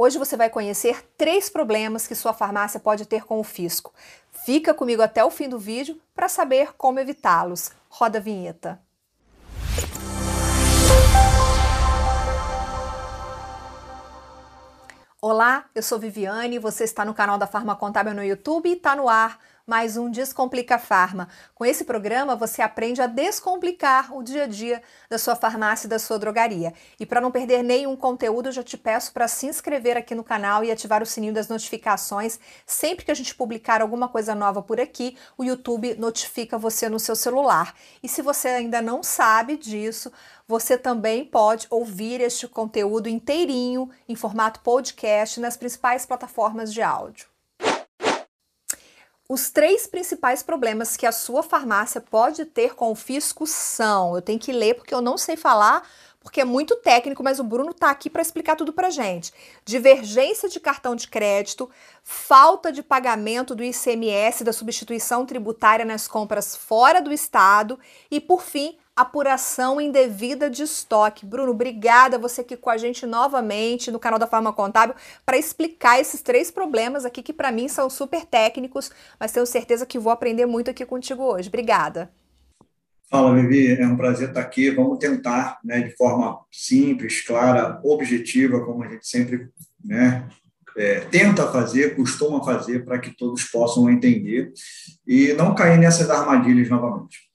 Hoje você vai conhecer três problemas que sua farmácia pode ter com o fisco. Fica comigo até o fim do vídeo para saber como evitá-los. Roda a vinheta. Olá, eu sou Viviane, você está no canal da Farma Contábil no YouTube e está no ar mais um Descomplica Farma. Com esse programa, você aprende a descomplicar o dia a dia da sua farmácia e da sua drogaria. E para não perder nenhum conteúdo, eu já te peço para se inscrever aqui no canal e ativar o sininho das notificações. Sempre que a gente publicar alguma coisa nova por aqui, o YouTube notifica você no seu celular. E se você ainda não sabe disso, você também pode ouvir este conteúdo inteirinho em formato podcast nas principais plataformas de áudio. Os três principais problemas que a sua farmácia pode ter com o fisco são. Eu tenho que ler porque eu não sei falar, porque é muito técnico, mas o Bruno está aqui para explicar tudo para gente. Divergência de cartão de crédito, falta de pagamento do ICMS da substituição tributária nas compras fora do estado e, por fim, apuração indevida de estoque. Bruno, obrigada você aqui com a gente novamente no canal da Farma Contábil para explicar esses três problemas aqui que para mim são super técnicos, mas tenho certeza que vou aprender muito aqui contigo hoje. Obrigada. Fala, Vivi, é um prazer estar aqui. Vamos tentar, né, de forma simples, clara, objetiva, como a gente sempre né, é, tenta fazer, costuma fazer, para que todos possam entender e não cair nessas armadilhas novamente.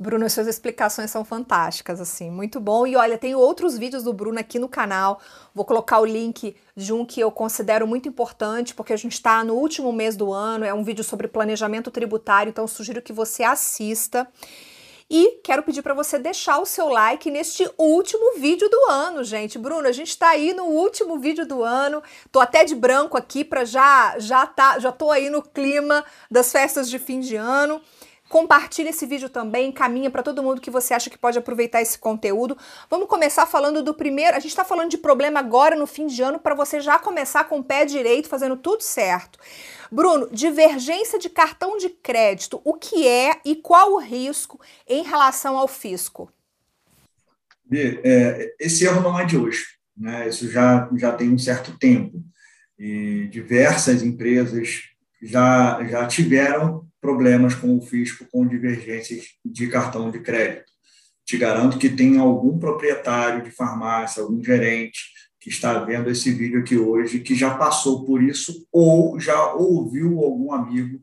Bruno, as suas explicações são fantásticas, assim, muito bom. E olha, tem outros vídeos do Bruno aqui no canal. Vou colocar o link de um que eu considero muito importante, porque a gente está no último mês do ano. É um vídeo sobre planejamento tributário, então sugiro que você assista. E quero pedir para você deixar o seu like neste último vídeo do ano, gente. Bruno, a gente está aí no último vídeo do ano. Tô até de branco aqui para já já tá, já tô aí no clima das festas de fim de ano. Compartilhe esse vídeo também, caminha para todo mundo que você acha que pode aproveitar esse conteúdo. Vamos começar falando do primeiro. A gente está falando de problema agora no fim de ano para você já começar com o pé direito, fazendo tudo certo. Bruno, divergência de cartão de crédito, o que é e qual o risco em relação ao fisco? É, esse erro não é de hoje, né? Isso já, já tem um certo tempo. E diversas empresas já, já tiveram problemas com o fisco com divergências de cartão de crédito. Te garanto que tem algum proprietário de farmácia, algum gerente que está vendo esse vídeo aqui hoje, que já passou por isso ou já ouviu algum amigo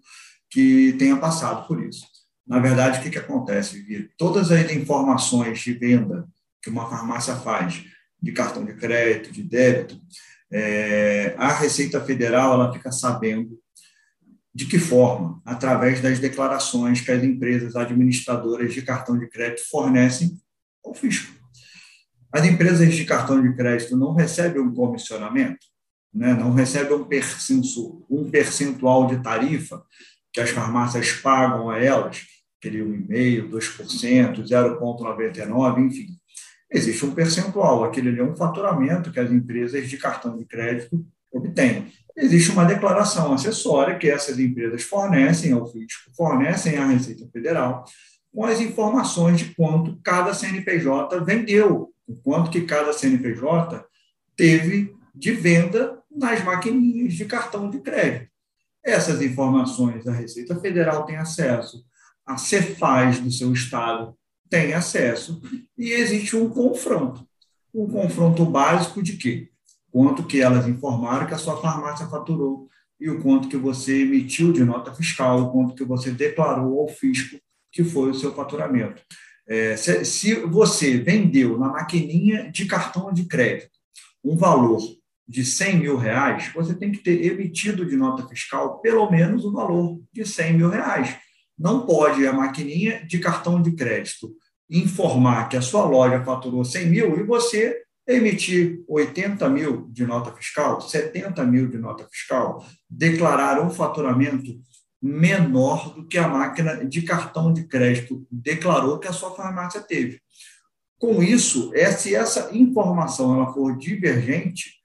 que tenha passado por isso. Na verdade, o que, que acontece, Vitor? Todas as informações de venda que uma farmácia faz, de cartão de crédito, de débito, é, a Receita Federal ela fica sabendo de que forma? Através das declarações que as empresas administradoras de cartão de crédito fornecem ao fisco. As empresas de cartão de crédito não recebem um comissionamento, né? não recebem um percentual, de tarifa que as farmácias pagam a elas, aquele 1,5%, 2%, 0,99%, enfim. Existe um percentual, aquele é um faturamento que as empresas de cartão de crédito obtêm existe uma declaração acessória que essas empresas fornecem ao fisco, fornecem à Receita Federal, com as informações de quanto cada CNPJ vendeu, o quanto que cada CNPJ teve de venda nas maquininhas de cartão de crédito. Essas informações a Receita Federal tem acesso, a Cefaz do seu estado tem acesso, e existe um confronto. Um confronto básico de quê? Quanto que elas informaram que a sua farmácia faturou e o quanto que você emitiu de nota fiscal, o quanto que você declarou ao fisco que foi o seu faturamento. É, se, se, você vendeu na maquininha de cartão de crédito um valor de 100 mil reais, você tem que ter emitido de nota fiscal pelo menos o valor de 100 mil reais. Não pode a maquininha de cartão de crédito informar que a sua loja faturou 100 mil e você emitir 80 mil de nota fiscal, 70 mil de nota fiscal, declarar um faturamento menor do que a máquina de cartão de crédito declarou que a sua farmácia teve. Com isso, se essa informação ela for divergente,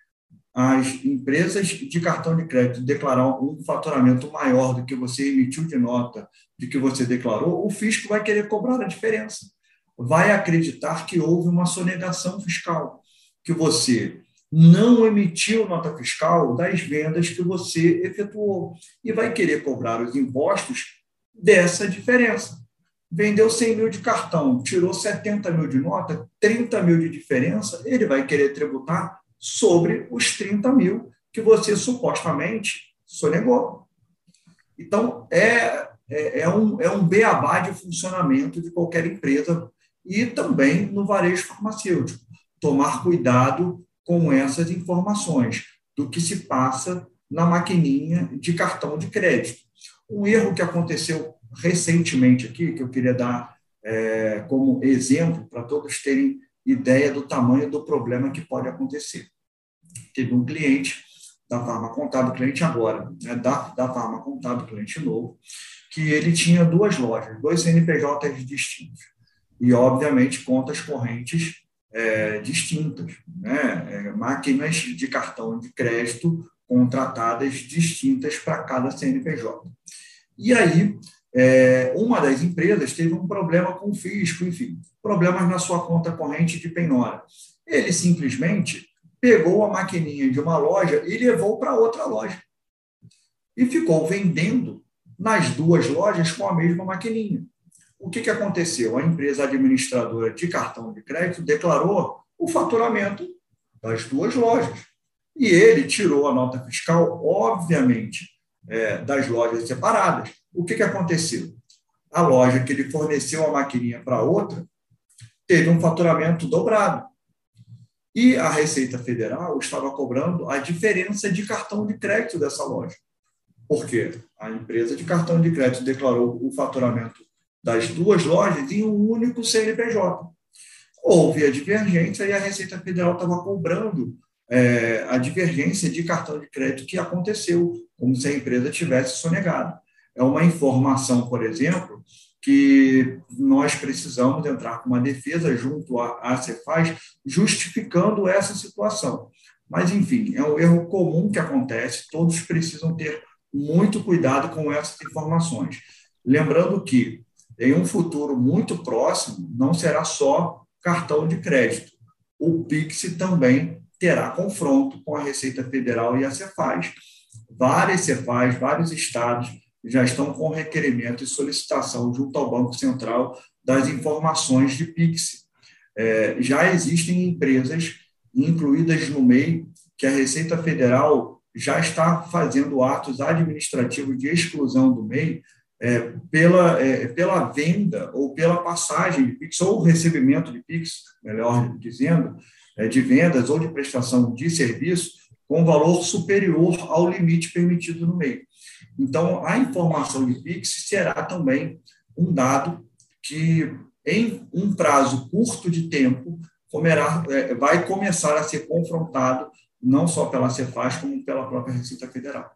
as empresas de cartão de crédito declarar um faturamento maior do que você emitiu de nota, do que você declarou, o fisco vai querer cobrar a diferença. Vai acreditar que houve uma sonegação fiscal que você não emitiu nota fiscal das vendas que você efetuou e vai querer cobrar os impostos dessa diferença. Vendeu 100 mil de cartão, tirou 70 mil de nota, 30 mil de diferença, ele vai querer tributar sobre os 30 mil que você supostamente sonegou. Então, é, é, é, um, é um beabá de funcionamento de qualquer empresa e também no varejo farmacêutico. Tomar cuidado com essas informações do que se passa na maquininha de cartão de crédito. Um erro que aconteceu recentemente aqui, que eu queria dar é, como exemplo para todos terem ideia do tamanho do problema que pode acontecer. Teve um cliente da Farma Contábil, cliente agora, né, da, da Farma Contábil, cliente novo, que ele tinha duas lojas, dois CNPJs distintos. E, obviamente, contas correntes é, distintas, né? É, máquinas de cartão de crédito contratadas distintas para cada CNPJ. E aí, é, uma das empresas teve um problema com o fisco, enfim, problemas na sua conta corrente de penhora. Ele simplesmente pegou a maquininha de uma loja e levou para outra loja. E ficou vendendo nas duas lojas com a mesma maquininha o que, que aconteceu? A empresa administradora de cartão de crédito declarou o faturamento das duas lojas. E ele tirou a nota fiscal, obviamente, é, das lojas separadas. O que, que aconteceu? A loja que ele forneceu a maquininha para outra teve um faturamento dobrado. E a Receita Federal estava cobrando a diferença de cartão de crédito dessa loja. Por quê? A empresa de cartão de crédito declarou o faturamento das duas lojas em um único CNPJ. Houve a divergência e a Receita Federal estava cobrando é, a divergência de cartão de crédito que aconteceu, como se a empresa tivesse sonegado. É uma informação, por exemplo, que nós precisamos entrar com uma defesa junto à Cefaz, justificando essa situação. Mas, enfim, é um erro comum que acontece, todos precisam ter muito cuidado com essas informações. Lembrando que em um futuro muito próximo, não será só cartão de crédito. O Pix também terá confronto com a Receita Federal e a Cefaz. Várias Cefaz, vários estados já estão com requerimento e solicitação junto ao Banco Central das informações de Pix. É, já existem empresas incluídas no MEI que a Receita Federal já está fazendo atos administrativos de exclusão do MEI é, pela, é, pela venda ou pela passagem de PIX, ou recebimento de PIX, melhor dizendo, é, de vendas ou de prestação de serviço, com valor superior ao limite permitido no meio. Então, a informação de PIX será também um dado que, em um prazo curto de tempo, comerá, é, vai começar a ser confrontado não só pela Cefaz, como pela própria Receita Federal.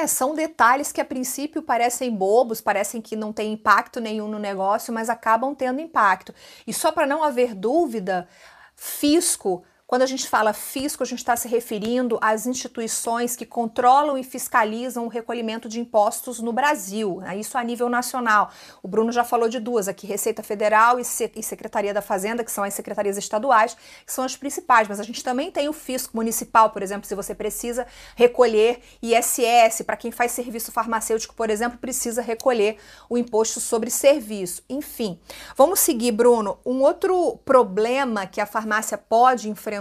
É, são detalhes que a princípio parecem bobos, parecem que não tem impacto nenhum no negócio, mas acabam tendo impacto. E só para não haver dúvida, fisco quando a gente fala fisco, a gente está se referindo às instituições que controlam e fiscalizam o recolhimento de impostos no Brasil, né? isso a nível nacional. O Bruno já falou de duas aqui, Receita Federal e, Secretaria da Fazenda, que são as secretarias estaduais, que são as principais, mas a gente também tem o fisco municipal, por exemplo, se você precisa recolher ISS, para quem faz serviço farmacêutico, por exemplo, precisa recolher o imposto sobre serviço. Enfim, vamos seguir, Bruno. Um outro problema que a farmácia pode enfrentar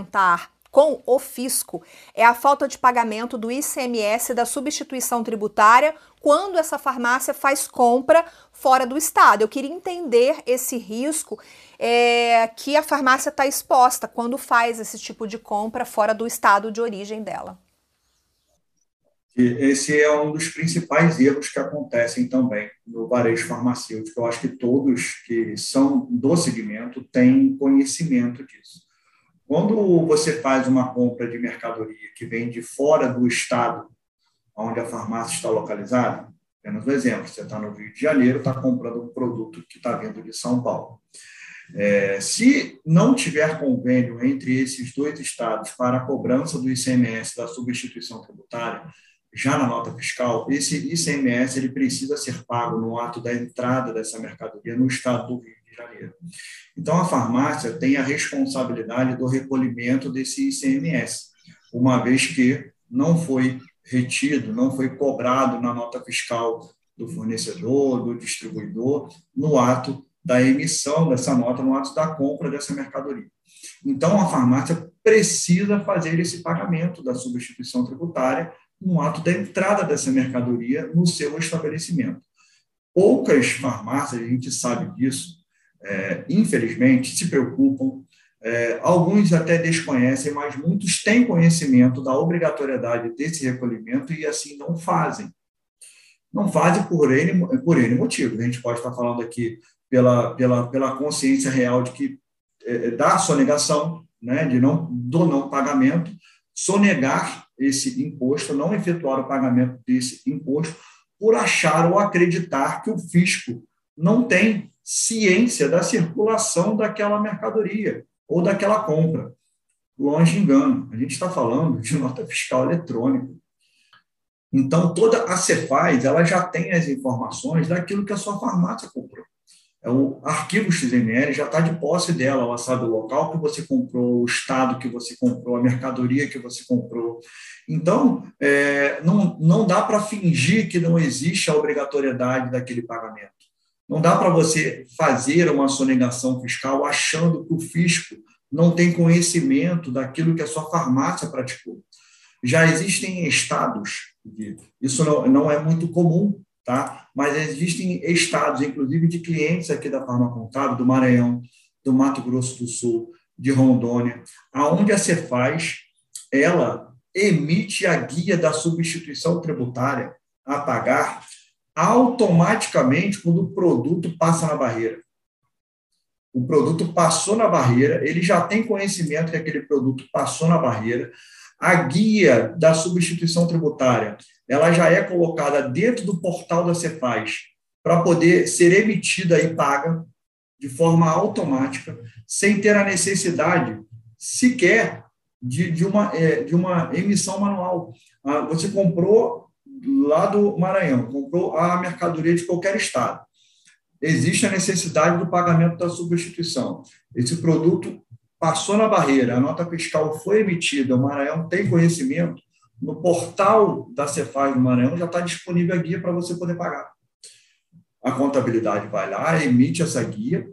com o fisco é a falta de pagamento do ICMS da substituição tributária quando essa farmácia faz compra fora do estado. Eu queria entender esse risco é, que a farmácia está exposta quando faz esse tipo de compra fora do estado de origem dela. Esse é um dos principais erros que acontecem também no varejo farmacêutico. Eu acho que todos que são do segmento têm conhecimento disso. Quando você faz uma compra de mercadoria que vem de fora do estado onde a farmácia está localizada, apenas um exemplo, você está no Rio de Janeiro, está comprando um produto que está vindo de São Paulo. É, se não tiver convênio entre esses dois estados para a cobrança do ICMS da substituição tributária, já na nota fiscal, esse ICMS ele precisa ser pago no ato da entrada dessa mercadoria no estado do Rio de janeiro. Então, a farmácia tem a responsabilidade do recolhimento desse ICMS, uma vez que não foi retido, não foi cobrado na nota fiscal do fornecedor, do distribuidor, no ato da emissão dessa nota, no ato da compra dessa mercadoria. Então, a farmácia precisa fazer esse pagamento da substituição tributária no ato da entrada dessa mercadoria no seu estabelecimento. Poucas farmácias, a gente sabe disso, é, infelizmente, se preocupam, é, alguns até desconhecem, mas muitos têm conhecimento da obrigatoriedade desse recolhimento e assim não fazem. Não fazem por N, por N motivos. A gente pode estar falando aqui pela, pela, pela consciência real de que é, é da sonegação, né, de não, do não pagamento, sonegar esse imposto, não efetuar o pagamento desse imposto, por achar ou acreditar que o fisco não tem ciência da circulação daquela mercadoria ou daquela compra. Longe engano, a gente está falando de nota fiscal eletrônica. Então, toda a Cefaz ela já tem as informações daquilo que a sua farmácia comprou. É o arquivo XML já está de posse dela, ela sabe o local que você comprou, o estado que você comprou, a mercadoria que você comprou. Então, é, não, não dá para fingir que não existe a obrigatoriedade daquele pagamento. Não dá para você fazer uma sonegação fiscal achando que o fisco não tem conhecimento daquilo que a sua farmácia praticou. Já existem estados, isso não, é muito comum, tá? mas existem estados, inclusive de clientes aqui da Farma Contábil, do Maranhão, do Mato Grosso do Sul, de Rondônia, aonde a Cefaz, ela emite a guia da substituição tributária a pagar automaticamente quando o produto passa na barreira. O produto passou na barreira, ele já tem conhecimento que aquele produto passou na barreira. A guia da substituição tributária, ela já é colocada dentro do portal da Cefaz para poder ser emitida e paga de forma automática, sem ter a necessidade sequer de, de, uma, é, de uma emissão manual. Ah, você comprou lá do Maranhão, comprou a mercadoria de qualquer estado. Existe a necessidade do pagamento da substituição. Esse produto passou na barreira, a nota fiscal foi emitida, o Maranhão tem conhecimento, no portal da Cefaz do Maranhão já está disponível a guia para você poder pagar. A contabilidade vai lá, emite essa guia,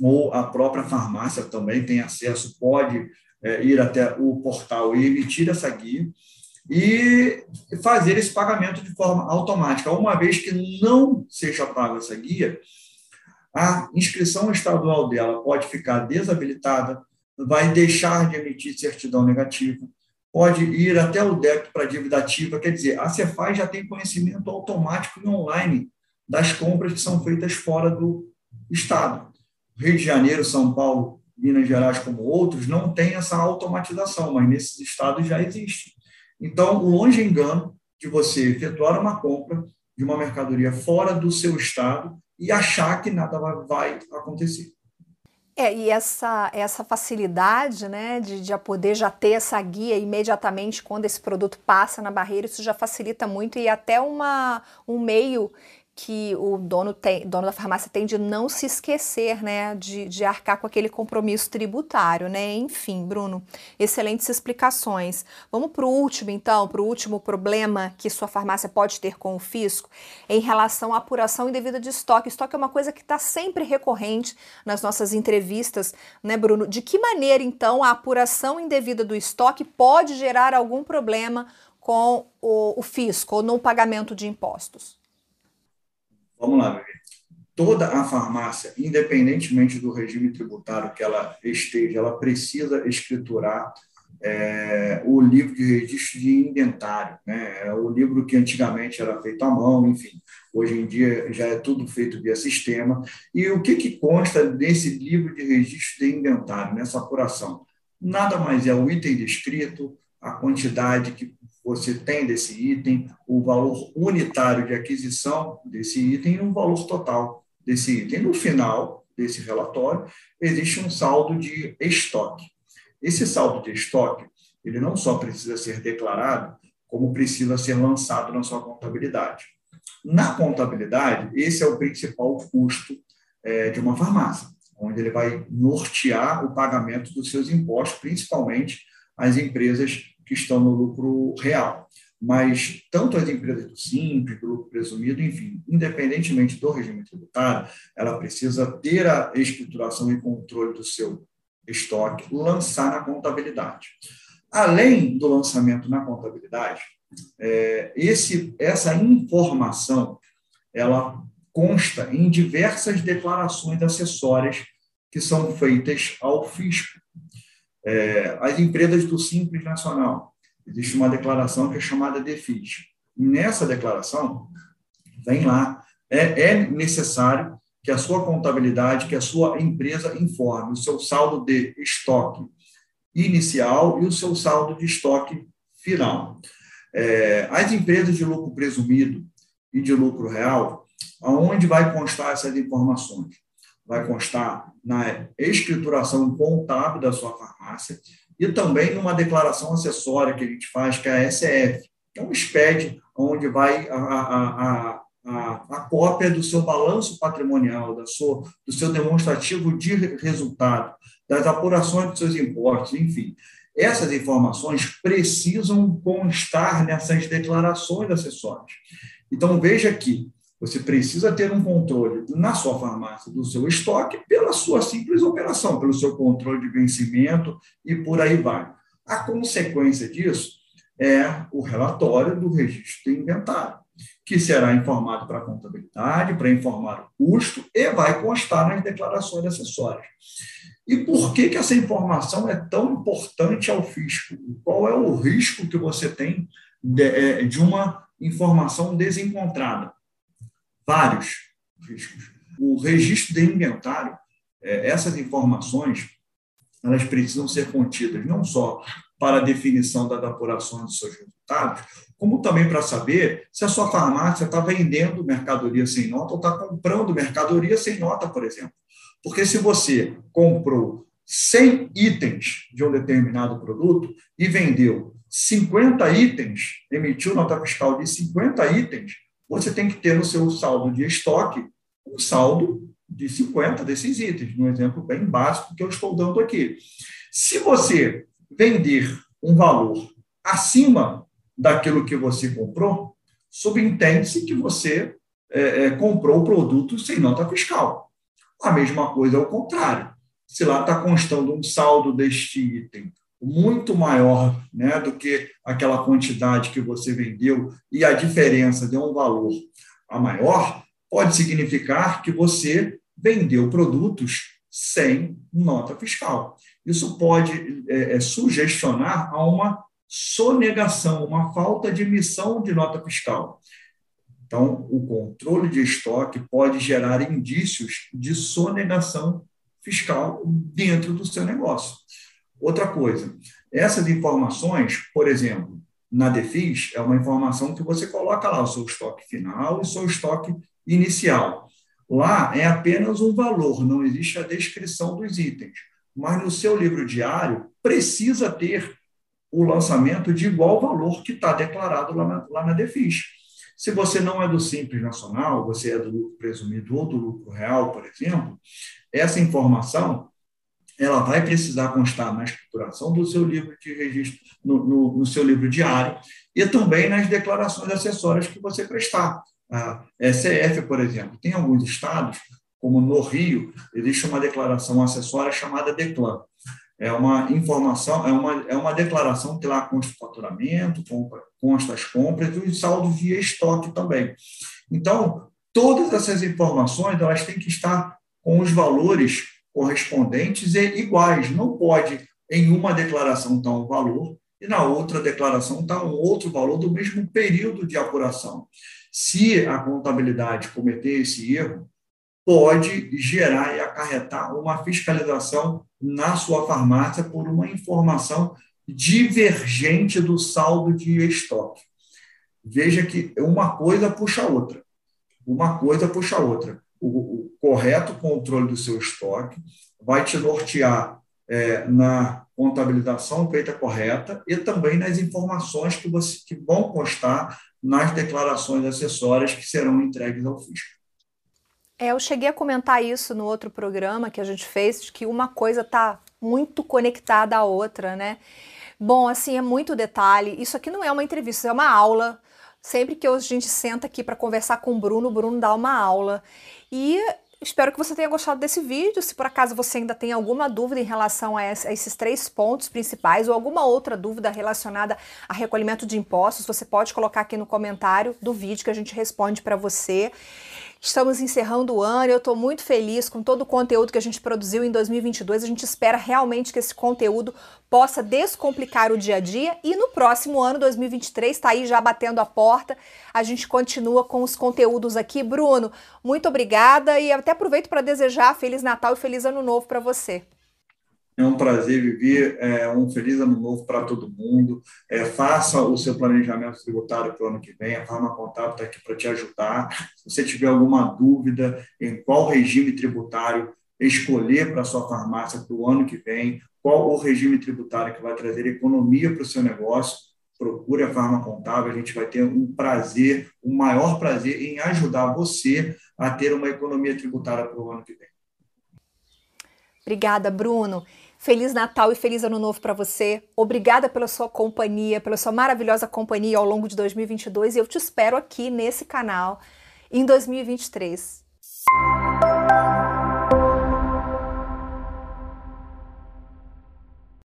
ou a própria farmácia também tem acesso, pode é, ir até o portal e emitir essa guia e fazer esse pagamento de forma automática. Uma vez que não seja paga essa guia, a inscrição estadual dela pode ficar desabilitada, vai deixar de emitir certidão negativa, pode ir até o débito para dívida ativa, quer dizer, a Cefaz já tem conhecimento automático e online das compras que são feitas fora do Estado. Rio de Janeiro, São Paulo, Minas Gerais, como outros, não tem essa automatização, mas nesses estados já existe. Então, o longe engano de você efetuar uma compra de uma mercadoria fora do seu estado e achar que nada vai, acontecer. É, e essa, essa facilidade né, de, de poder já ter essa guia imediatamente quando esse produto passa na barreira, isso já facilita muito e até uma, um meio que o dono, tem, dono da farmácia tem de não se esquecer, né, de, de arcar com aquele compromisso tributário, né? Enfim, Bruno, excelentes explicações. Vamos para o último, então, para o último problema que sua farmácia pode ter com o fisco em relação à apuração indevida de estoque. Estoque é uma coisa que está sempre recorrente nas nossas entrevistas, né, Bruno? De que maneira, então, a apuração indevida do estoque pode gerar algum problema com o, o fisco ou no pagamento de impostos? Vamos lá, Vivi. Toda a farmácia, independentemente do regime tributário que ela esteja, ela precisa escriturar é, o livro de registro de inventário, né? É o livro que antigamente era feito à mão, enfim, hoje em dia já é tudo feito via sistema. E o que, que consta desse livro de registro de inventário, nessa apuração? Nada mais é o item descrito, a quantidade que você tem desse item, o valor unitário de aquisição desse item e o valor total desse item. No final desse relatório, existe um saldo de estoque. Esse saldo de estoque, ele não só precisa ser declarado, como precisa ser lançado na sua contabilidade. Na contabilidade, esse é o principal custo é, de uma farmácia, onde ele vai nortear o pagamento dos seus impostos, principalmente as empresas que estão no lucro real. Mas tanto as empresas do simples, do lucro presumido, enfim, independentemente do regime tributário, ela precisa ter a escrituração e controle do seu estoque, lançar na contabilidade. Além do lançamento na contabilidade, é, esse, essa informação ela consta em diversas declarações acessórias que são feitas ao fisco. É, as empresas do Simples Nacional, existe uma declaração que é chamada DEFIS. Nessa declaração, vem lá, é, é necessário que a sua contabilidade, que a sua empresa informe o seu saldo de estoque inicial e o seu saldo de estoque final. É, as empresas de lucro presumido e de lucro real, aonde vai constar essas informações? Vai constar na escrituração contábil da sua farmácia e também numa declaração acessória que a gente faz, que é a SF, que é um SPED, onde vai a, a, a a, cópia do seu balanço patrimonial, da sua, do seu demonstrativo de resultado, das apurações dos seus impostos, enfim. Essas informações precisam constar nessas declarações acessórias. Então, veja que você precisa ter um controle na sua farmácia do seu estoque pela sua simples operação, pelo seu controle de vencimento e por aí vai. A consequência disso é o relatório do registro de inventário que será informado para a contabilidade, para informar o custo e vai constar nas declarações acessórias. E por que, que essa informação é tão importante ao fisco? Qual é o risco que você tem de, é, de uma informação desencontrada? Vários riscos. O registro de inventário, é, essas informações, elas precisam ser contidas não só para a definição da apuração dos seus resultados, como também para saber se a sua farmácia está vendendo mercadoria sem nota ou está comprando mercadoria sem nota, por exemplo. Porque se você comprou 100 itens de um determinado produto e vendeu 50 itens, emitiu nota fiscal de 50 itens, você tem que ter no seu saldo de estoque um saldo de 50 desses itens, um exemplo bem básico que eu estou dando aqui. Se você vender um valor acima daquilo que você comprou, subentende-se que você é, é, comprou o produto sem nota fiscal. A mesma coisa ao contrário. Se lá está constando um saldo deste item muito maior né, do que aquela quantidade que você vendeu e a diferença de um valor a maior, pode significar que você vendeu produtos sem nota fiscal. Isso pode é, é, sugestionar a uma sonegação, uma falta de emissão de nota fiscal. Então, o controle de estoque pode gerar indícios de sonegação fiscal dentro do seu negócio. Outra coisa, essas informações, por exemplo, na DEFIS, é uma informação que você coloca lá o seu estoque final e o seu estoque inicial. Lá é apenas um valor, não existe a descrição dos itens. Mas no seu livro diário, precisa ter o lançamento de igual valor que está declarado lá na, lá na DEFIS. Se você não é do Simples Nacional, você é do lucro presumido ou do lucro real, por exemplo, essa informação ela vai precisar constar na escrituração do seu livro de registro, no, no, no seu livro diário, e também nas declarações acessórias que você prestar. A SCF, por exemplo, tem alguns estados, como no Rio, existe uma declaração acessória chamada DECLAN é uma informação, é uma, é uma declaração que lá consta o faturamento, consta as compras e os saldos de estoque também. Então, todas essas informações elas têm que estar com os valores correspondentes e iguais. Não pode, em uma declaração, estar um valor e na outra declaração estar um outro valor do mesmo período de apuração. Se a contabilidade cometer esse erro, pode gerar e acarretar uma fiscalização na sua farmácia por uma informação divergente do saldo de estoque. Veja que uma coisa puxa a outra. Uma coisa puxa a outra. O, o correto controle do seu estoque vai te nortear é, na contabilização feita correta e também nas informações que, você, que vão constar nas declarações acessórias que serão entregues ao fisco. É, eu cheguei a comentar isso no outro programa que a gente fez, de que uma coisa está muito conectada à outra, né? Bom, assim, é muito detalhe. Isso aqui não é uma entrevista, é uma aula. Sempre que a gente senta aqui para conversar com o Bruno, o Bruno dá uma aula. E Espero que você tenha gostado desse vídeo. Se por acaso você ainda tem alguma dúvida em relação a esses três pontos principais ou alguma outra dúvida relacionada a recolhimento de impostos, você pode colocar aqui no comentário do vídeo que a gente responde para você. Estamos encerrando o ano, eu estou muito feliz com todo o conteúdo que a gente produziu em 2022. A gente espera realmente que esse conteúdo possa descomplicar o dia a dia e no próximo ano, 2023, está aí já batendo a porta. A gente continua com os conteúdos aqui. Bruno, muito obrigada e até aproveito para desejar Feliz Natal e Feliz Ano Novo para você. É um prazer viver, é, um feliz ano novo para todo mundo. É, faça o seu planejamento tributário para o ano que vem. A Farma Contábil está aqui para te ajudar. Se você tiver alguma dúvida em qual regime tributário escolher para sua farmácia para o ano que vem, qual o regime tributário que vai trazer economia para o seu negócio, procure a Farma Contábil. A gente vai ter um prazer, o um maior prazer em ajudar você a ter uma economia tributária para o ano que vem. Obrigada, Bruno. Feliz Natal e feliz Ano Novo para você. Obrigada pela sua companhia, pela sua maravilhosa companhia ao longo de 2022 e eu te espero aqui nesse canal em 2023.